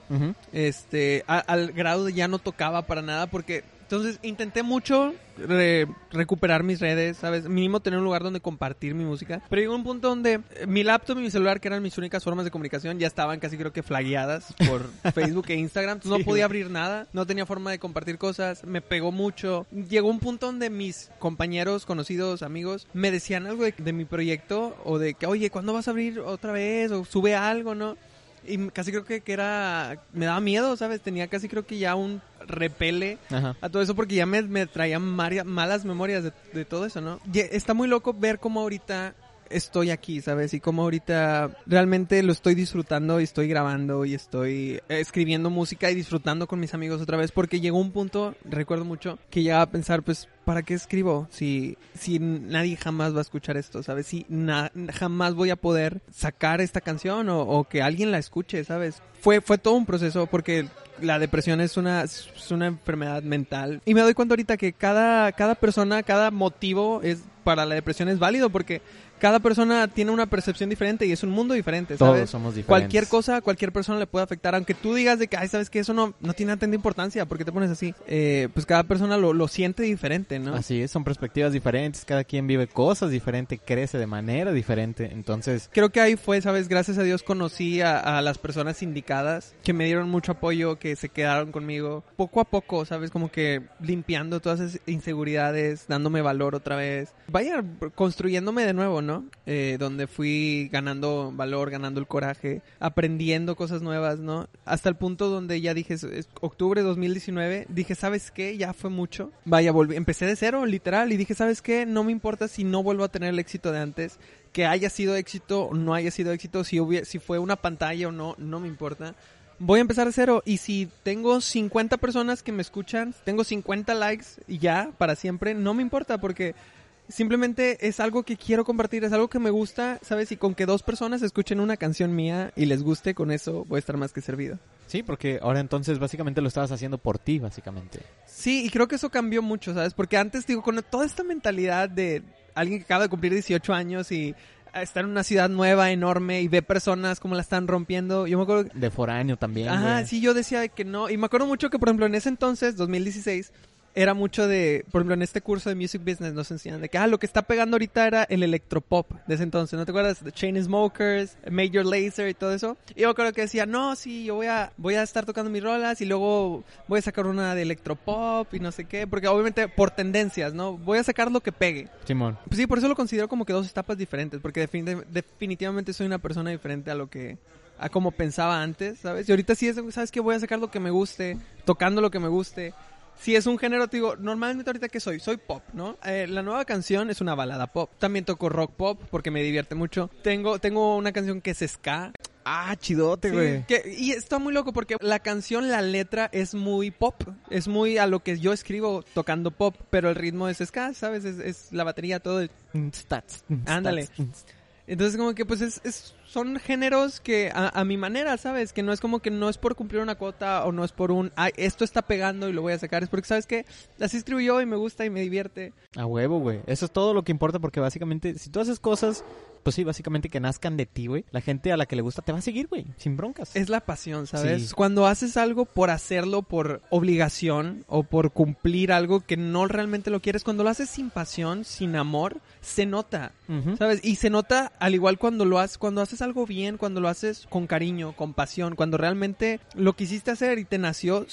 este a- al grado de ya no tocaba para nada porque entonces intenté mucho re- recuperar mis redes, ¿sabes? Mínimo tener un lugar donde compartir mi música. Pero llegó un punto donde eh, mi laptop y mi celular, que eran mis únicas formas de comunicación, ya estaban casi creo que flagueadas por Facebook e Instagram. Entonces no podía abrir nada, no tenía forma de compartir cosas, me pegó mucho. Llegó un punto donde mis compañeros, conocidos, amigos, me decían algo de, de mi proyecto o de que, oye, ¿cuándo vas a abrir otra vez? O sube algo, ¿no? Y casi creo que, que era... Me daba miedo, ¿sabes? Tenía casi creo que ya un repele Ajá. a todo eso porque ya me, me traían maria- malas memorias de, de todo eso, ¿no? Y está muy loco ver cómo ahorita estoy aquí, ¿sabes? Y cómo ahorita realmente lo estoy disfrutando y estoy grabando y estoy eh, escribiendo música y disfrutando con mis amigos otra vez porque llegó un punto, recuerdo mucho, que llegaba a pensar, pues, ¿para qué escribo? Si, si nadie jamás va a escuchar esto, ¿sabes? Si na- jamás voy a poder sacar esta canción o, o que alguien la escuche, ¿sabes? Fue, fue todo un proceso porque la depresión es una, es una enfermedad mental. Y me doy cuenta ahorita que cada, cada persona, cada motivo es para la depresión es válido porque cada persona tiene una percepción diferente y es un mundo diferente, ¿sabes? Todos somos diferentes. Cualquier cosa, cualquier persona le puede afectar, aunque tú digas de que, ay, sabes que eso no, no tiene tanta importancia, ¿por qué te pones así? Eh, pues cada persona lo, lo siente diferente, ¿no? Así es, son perspectivas diferentes, cada quien vive cosas diferentes, crece de manera diferente, entonces, Creo que ahí fue, ¿sabes? Gracias a Dios conocí a, a las personas indicadas que me dieron mucho apoyo, que se quedaron conmigo poco a poco, ¿sabes? Como que limpiando todas esas inseguridades, dándome valor otra vez. Vaya, construyéndome de nuevo, ¿no? Eh, donde fui ganando valor, ganando el coraje, aprendiendo cosas nuevas, ¿no? Hasta el punto donde ya dije, es- octubre de 2019, dije, ¿sabes qué? Ya fue mucho. Vaya, volví, empecé de cero, literal, y dije, ¿sabes qué? No me importa si no vuelvo a tener el éxito de antes que haya sido éxito o no haya sido éxito, si, si fue una pantalla o no, no me importa. voy a empezar de cero. Y si tengo 50 personas que me escuchan, tengo 50 likes y ya, para siempre, no me importa porque simplemente es algo que quiero compartir, es algo que me gusta, ¿sabes? Y con que dos personas escuchen una canción mía y les guste, con eso voy a estar más que servido. Sí, porque ahora entonces básicamente lo estabas haciendo por ti, básicamente. Sí, y creo que eso cambió mucho, ¿sabes? Porque antes, digo, con toda esta mentalidad de alguien que acaba de cumplir 18 años y está en una ciudad nueva, enorme, y ve personas como la están rompiendo. Yo me acuerdo... De foráneo también. Ajá, güey. sí, yo decía que no. Y me acuerdo mucho que, por ejemplo, en ese entonces, 2016, era mucho de, por ejemplo, en este curso de Music Business nos enseñan de que, ah, lo que está pegando ahorita era el electropop de ese entonces, ¿no te acuerdas? The Chainsmokers, Major Lazer y todo eso. Y yo acuerdo que decía, no, sí, yo voy a, voy a estar tocando mis rolas y luego voy a sacar una de electropop y no sé qué, porque obviamente por tendencias, ¿no? Voy a sacar lo que pegue. Simón. Pues sí, por eso lo considero como que dos etapas diferentes, porque defini- definitivamente soy una persona diferente a lo que a como pensaba antes, ¿sabes? Y ahorita sí es, ¿sabes qué? Voy a sacar lo que me guste, tocando lo que me guste. Si es un género, te digo, normalmente ahorita que soy, soy pop, ¿no? Eh, la nueva canción es una balada pop. También toco rock pop porque me divierte mucho. Tengo, tengo una canción que es ska. Ah, chidote, Sí, güey. que- y está muy loco porque la canción, la letra es muy pop. Es muy a lo que yo escribo tocando pop, pero el ritmo es ska, ¿sabes? Es, es la batería, todo. el- Stats. Ándale. Entonces como que pues es, es- son géneros que a, mi manera, ¿sabes? Que no es como que no es por cumplir una cuota o no es por un, ay, esto está pegando y lo voy a sacar. Es porque, ¿sabes qué? Así escribo yo y me gusta y me divierte. A huevo, güey. Eso es todo lo que importa porque básicamente, si tú haces cosas, pues sí, básicamente que nazcan de ti, güey. La gente a la que le gusta te va a seguir, güey. Sin broncas. Es la pasión, ¿sabes? Sí. Cuando haces algo por hacerlo, por obligación o por cumplir algo que no realmente lo quieres, cuando lo haces sin pasión, sin amor, se nota. ¿Sabes? Y se nota al igual cuando lo haces, cuando haces algo bien, cuando lo haces con cariño, con pasión, cuando realmente lo quisiste hacer y te nació,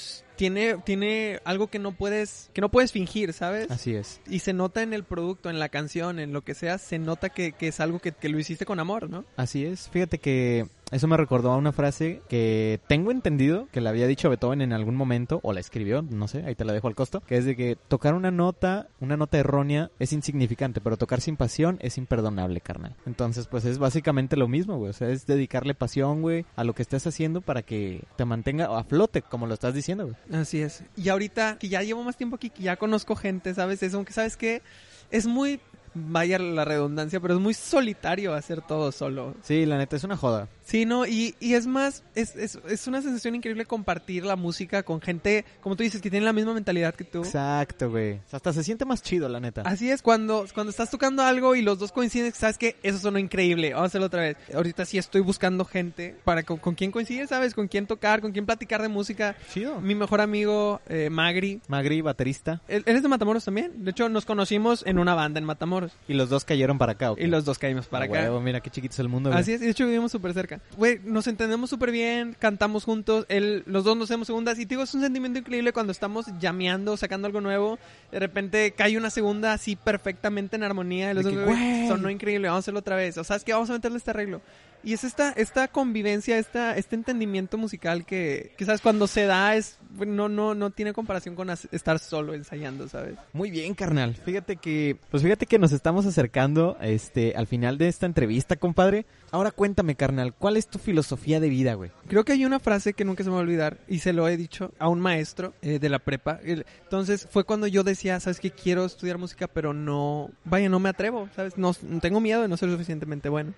tiene, tiene algo que no puedes, que no puedes fingir, ¿sabes? Así es. Y se nota en el producto, en la canción, en lo que sea, se nota que, que es algo que, que lo hiciste con amor, ¿no? Así es. Fíjate que eso me recordó a una frase que tengo entendido que le había dicho Beethoven en algún momento, o la escribió, no sé, ahí te la dejo al costo, que es de que tocar una nota, una nota errónea, es insignificante, pero tocar sin pasión es imperdonable, carnal. Entonces, pues es básicamente lo mismo, güey. O sea, es dedicarle pasión, güey, a lo que estés haciendo para que te mantenga a flote, como lo estás diciendo, güey. Así es. Y ahorita que ya llevo más tiempo aquí, que ya conozco gente, ¿sabes? Es como que, ¿sabes qué? Es muy, vaya la redundancia, pero es muy solitario hacer todo solo. Sí, la neta, es una joda. Sí, no, y, y es más, es, es, es una sensación increíble compartir la música con gente, como tú dices, que tiene la misma mentalidad que tú. Exacto, güey. Hasta se siente más chido, la neta. Así es, cuando, cuando estás tocando algo y los dos coinciden, sabes que eso sonó increíble, vamos a hacerlo otra vez. Ahorita sí estoy buscando gente para con, con quién coincide, ¿sabes? Con quién tocar, con quién platicar de música. Chido. Mi mejor amigo, eh, Magri, Magri, baterista. él, él es de Matamoros también. De hecho, nos conocimos en una banda en Matamoros. Y los dos cayeron para acá, ¿o qué? Y los dos caímos para acá. huevo, mira qué chiquito es el mundo, güey. Así es, y de hecho vivimos súper cerca. Güey, nos entendemos súper bien, cantamos juntos, él, los dos nos hacemos segundas y te digo, es un sentimiento increíble cuando estamos llameando, sacando algo nuevo, de repente cae una segunda así perfectamente en armonía y los De dos, que, sonó increíble, vamos a hacerlo otra vez, o sea, es que vamos a meterle este arreglo. Y es esta, esta convivencia, esta, este entendimiento musical que, que, ¿sabes? Cuando se da es, no, no, no tiene comparación con estar solo ensayando, ¿sabes? Muy bien, carnal. Fíjate que, pues fíjate que nos estamos acercando, este, al final de esta entrevista, compadre. Ahora cuéntame, carnal, ¿cuál es tu filosofía de vida, güey? Creo que hay una frase que nunca se me va a olvidar y se lo he dicho a un maestro eh, de la prepa. Entonces fue cuando yo decía, sabes que quiero estudiar música, pero no, vaya, no me atrevo, sabes, no tengo miedo de no ser suficientemente bueno.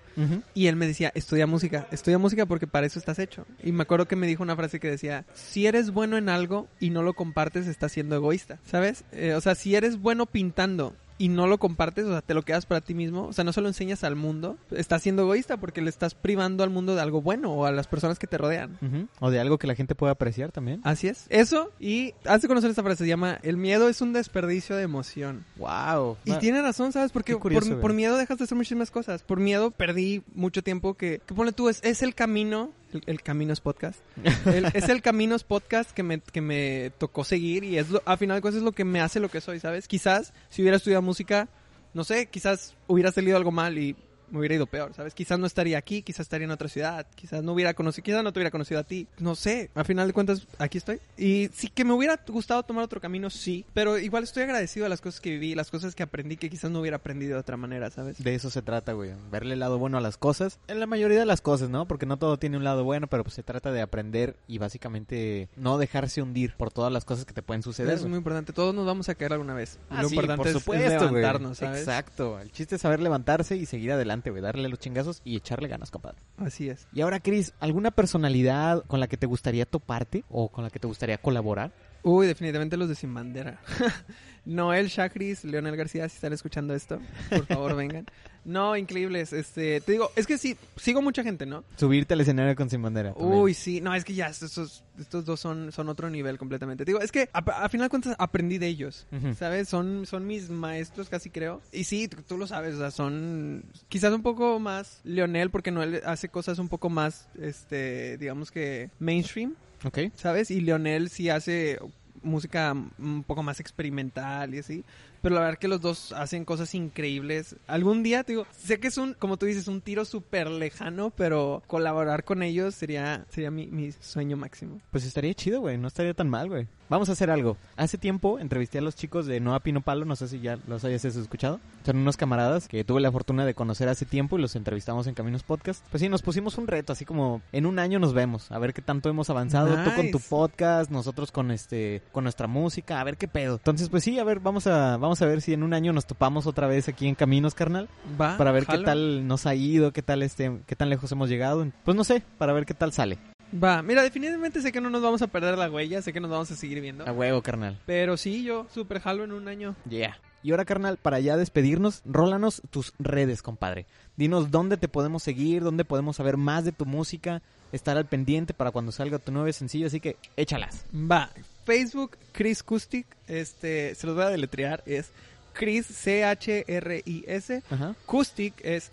Y él me decía, estudia música, estudia música porque para eso estás hecho. Y me acuerdo que me dijo una frase que decía, si eres bueno en algo y no lo compartes, estás siendo egoísta, ¿sabes? Eh, o sea, si eres bueno pintando y no lo compartes, o sea, te lo quedas para ti mismo, o sea, no se lo enseñas al mundo, estás siendo egoísta porque le estás privando al mundo de algo bueno o a las personas que te rodean. O de algo que la gente pueda apreciar también. Así es. Eso, y has de conocer esta frase, se llama, el miedo es un desperdicio de emoción. Wow. Y tiene razón, ¿sabes? Porque curioso, por, por miedo dejas de hacer muchísimas cosas. Por miedo perdí mucho tiempo que, que pone tú, es, es el camino, el, el Caminos Podcast. El- es el Caminos Podcast que me, que me tocó seguir y es lo, a final de cuentas es lo que me hace lo que soy, ¿sabes? Quizás si hubiera estudiado música, no sé, quizás hubiera salido algo mal y me hubiera ido peor, ¿sabes? Quizás no estaría aquí, quizás estaría en otra ciudad, quizás no hubiera conocido, quizás no te hubiera conocido a ti, no sé. Al final de cuentas, aquí estoy. Y sí que me hubiera gustado tomar otro camino, sí, pero igual estoy agradecido a las cosas que viví, las cosas que aprendí que quizás no hubiera aprendido de otra manera, ¿sabes? De eso se trata, güey. Verle el lado bueno a las cosas. En la mayoría de las cosas, ¿no? Porque no todo tiene un lado bueno, pero pues se trata de aprender y básicamente no dejarse hundir por todas las cosas que te pueden suceder. Eso es muy importante. Todos nos vamos a caer alguna vez. Ah, Lo sí, importante por es- es, supuesto, güey. levantarnos, ¿sabes? Exacto. El chiste es saber levantarse y seguir adelante, güey. Darle los chingazos y echarle ganas, compadre. Así es. Y ahora, Chris, ¿alguna personalidad con la que te gustaría toparte o con la que te gustaría colaborar? Uy, definitivamente los de Sin Bandera. Noel Chacris, Leonel García, si están escuchando esto, por favor vengan. No, increíbles. Este, te digo, es que sí, sigo mucha gente, ¿no? Subirte al escenario con Sin Bandera. también. Uy, sí, no, es que ya estos, estos dos son, son otro nivel completamente. Te digo, es que a, a final de cuentas aprendí de ellos. ¿sabes? Son, son mis maestros casi creo. Y sí, tú, tú lo sabes, o sea, son quizás un poco más Leonel, porque Noel hace cosas un poco más, este, digamos que mainstream, Ok. ¿sabes? Y Leonel sí hace música un poco más experimental y así. Pero la verdad que los dos hacen cosas increíbles. Algún día, te digo, sé que es un, como tú dices, un tiro súper lejano, pero colaborar con ellos sería, sería mi, mi sueño máximo. Pues estaría chido, güey. No estaría tan mal, güey. Vamos a hacer algo. Hace tiempo entrevisté a los chicos de Noa Pino Palo. No sé si ya los hayas escuchado. Son unos camaradas que tuve la fortuna de conocer hace tiempo y los entrevistamos en Caminos Podcast. Pues sí, nos pusimos un reto, así como en un año nos vemos. A ver qué tanto hemos avanzado. Tú con tu podcast, nosotros con este, con nuestra música. A ver qué pedo. Entonces, pues sí, a ver, vamos a, vamos a ver si en un año nos topamos otra vez aquí en Caminos, carnal. Va. Para ver qué jalo. tal nos ha ido, qué tal este, qué tan lejos hemos llegado. Pues no sé, para ver qué tal sale. Va. Mira, definitivamente sé que no nos vamos a perder la huella, sé que nos vamos a seguir viendo. A huevo, carnal. Pero sí, yo súper jalo en un año. Yeah. Y ahora, carnal, para ya despedirnos, rólanos tus redes, compadre. Dinos dónde te podemos seguir, dónde podemos saber más de tu música, estar al pendiente para cuando salga tu nuevo sencillo, así que échalas. Va. Facebook, Chris Kustik. Este, se los voy a deletrear. Es Chris, C-H-R-I-S. Kustik es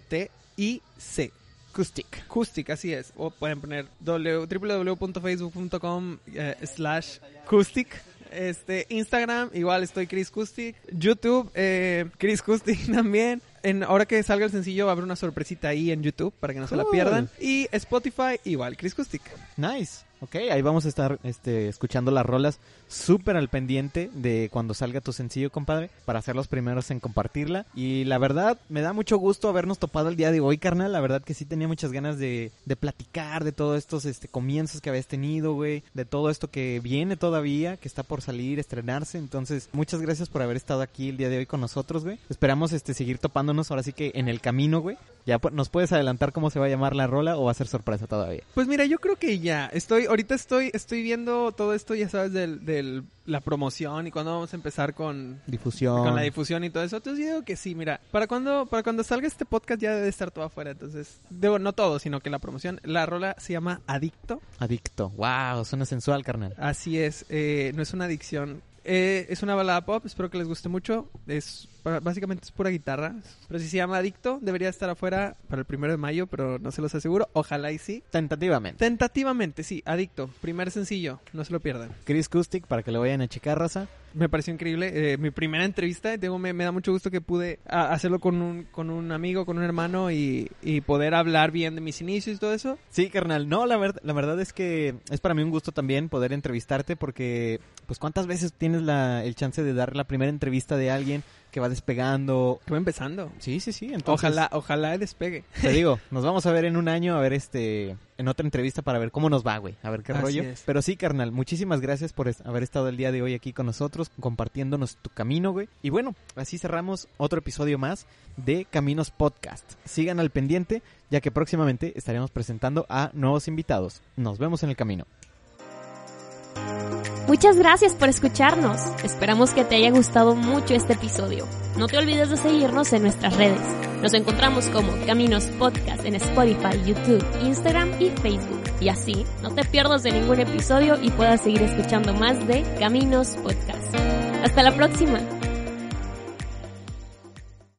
C-O-U-S-T-T-I-C. Acoustic. Kustik, así es. O pueden poner w- www.facebook.com eh, slash Kustik. Este, Instagram, igual estoy Chris Kustik. YouTube, eh, Chris Kustik también. En, ahora que salga el sencillo va a haber una sorpresita ahí en YouTube para que no se la pierdan. Y Spotify, igual Chris Kustik. Nice. Ok, ahí vamos a estar este, escuchando las rolas súper al pendiente de cuando salga tu sencillo, compadre, para ser los primeros en compartirla. Y la verdad, me da mucho gusto habernos topado el día de hoy, carnal. La verdad que sí tenía muchas ganas de, de platicar de todos estos este, comienzos que habías tenido, güey. De todo esto que viene todavía, que está por salir, estrenarse. Entonces, muchas gracias por haber estado aquí el día de hoy con nosotros, güey. Esperamos este, seguir topándonos ahora sí que en el camino, güey. Ya nos puedes adelantar cómo se va a llamar la rola o va a ser sorpresa todavía. Pues mira, yo creo que ya. Estoy, ahorita estoy, estoy viendo todo esto, ya sabes, del, del la promoción y cuándo vamos a empezar con, Difusión. con la difusión y todo eso. Entonces yo digo que sí, mira, para cuando, para cuando salga este podcast ya debe estar todo afuera. Entonces, digo, no todo, sino que la promoción. La rola se llama Adicto. Adicto. Wow, suena sensual, carnal. Así es, eh, no es una adicción. Eh, es una balada pop, espero que les guste mucho. Es básicamente es pura guitarra. Pero si se llama Adicto, debería estar afuera para el primero de mayo, pero no se los aseguro. Ojalá y sí. Tentativamente. Tentativamente, sí, Adicto. Primer sencillo, no se lo pierdan. Chris Kustik, para que lo vayan a checar, raza. Me pareció increíble. eh, mi primera entrevista, digo, me, me da mucho gusto que pude hacerlo con un, con un amigo, con un hermano y, y poder hablar bien de mis inicios y todo eso. Sí, carnal. No, la, ver- la verdad es que es para mí un gusto también poder entrevistarte porque, pues, ¿cuántas veces tienes la, el chance de dar la primera entrevista de alguien que va despegando? Que va empezando. Sí, sí, sí. Entonces, Ojalá, ojalá despegue. Te digo, nos vamos a ver en un año, a ver este, en otra entrevista para ver cómo nos va, güey, a ver qué Así rollo. es. Pero sí, carnal, muchísimas gracias por haber estado el día de hoy aquí con nosotros, compartiéndonos tu camino, güey. Y bueno, así cerramos otro episodio más de Caminos Podcast. Sigan al pendiente, ya que próximamente estaremos presentando a nuevos invitados. Nos vemos en el camino. Muchas gracias por escucharnos. Esperamos que te haya gustado mucho este episodio. No te olvides de seguirnos en nuestras redes. Nos encontramos como Caminos Podcast en Spotify, YouTube, Instagram y Facebook. Y así no te pierdas de ningún episodio y puedas seguir escuchando más de Caminos Podcast. Hasta la próxima.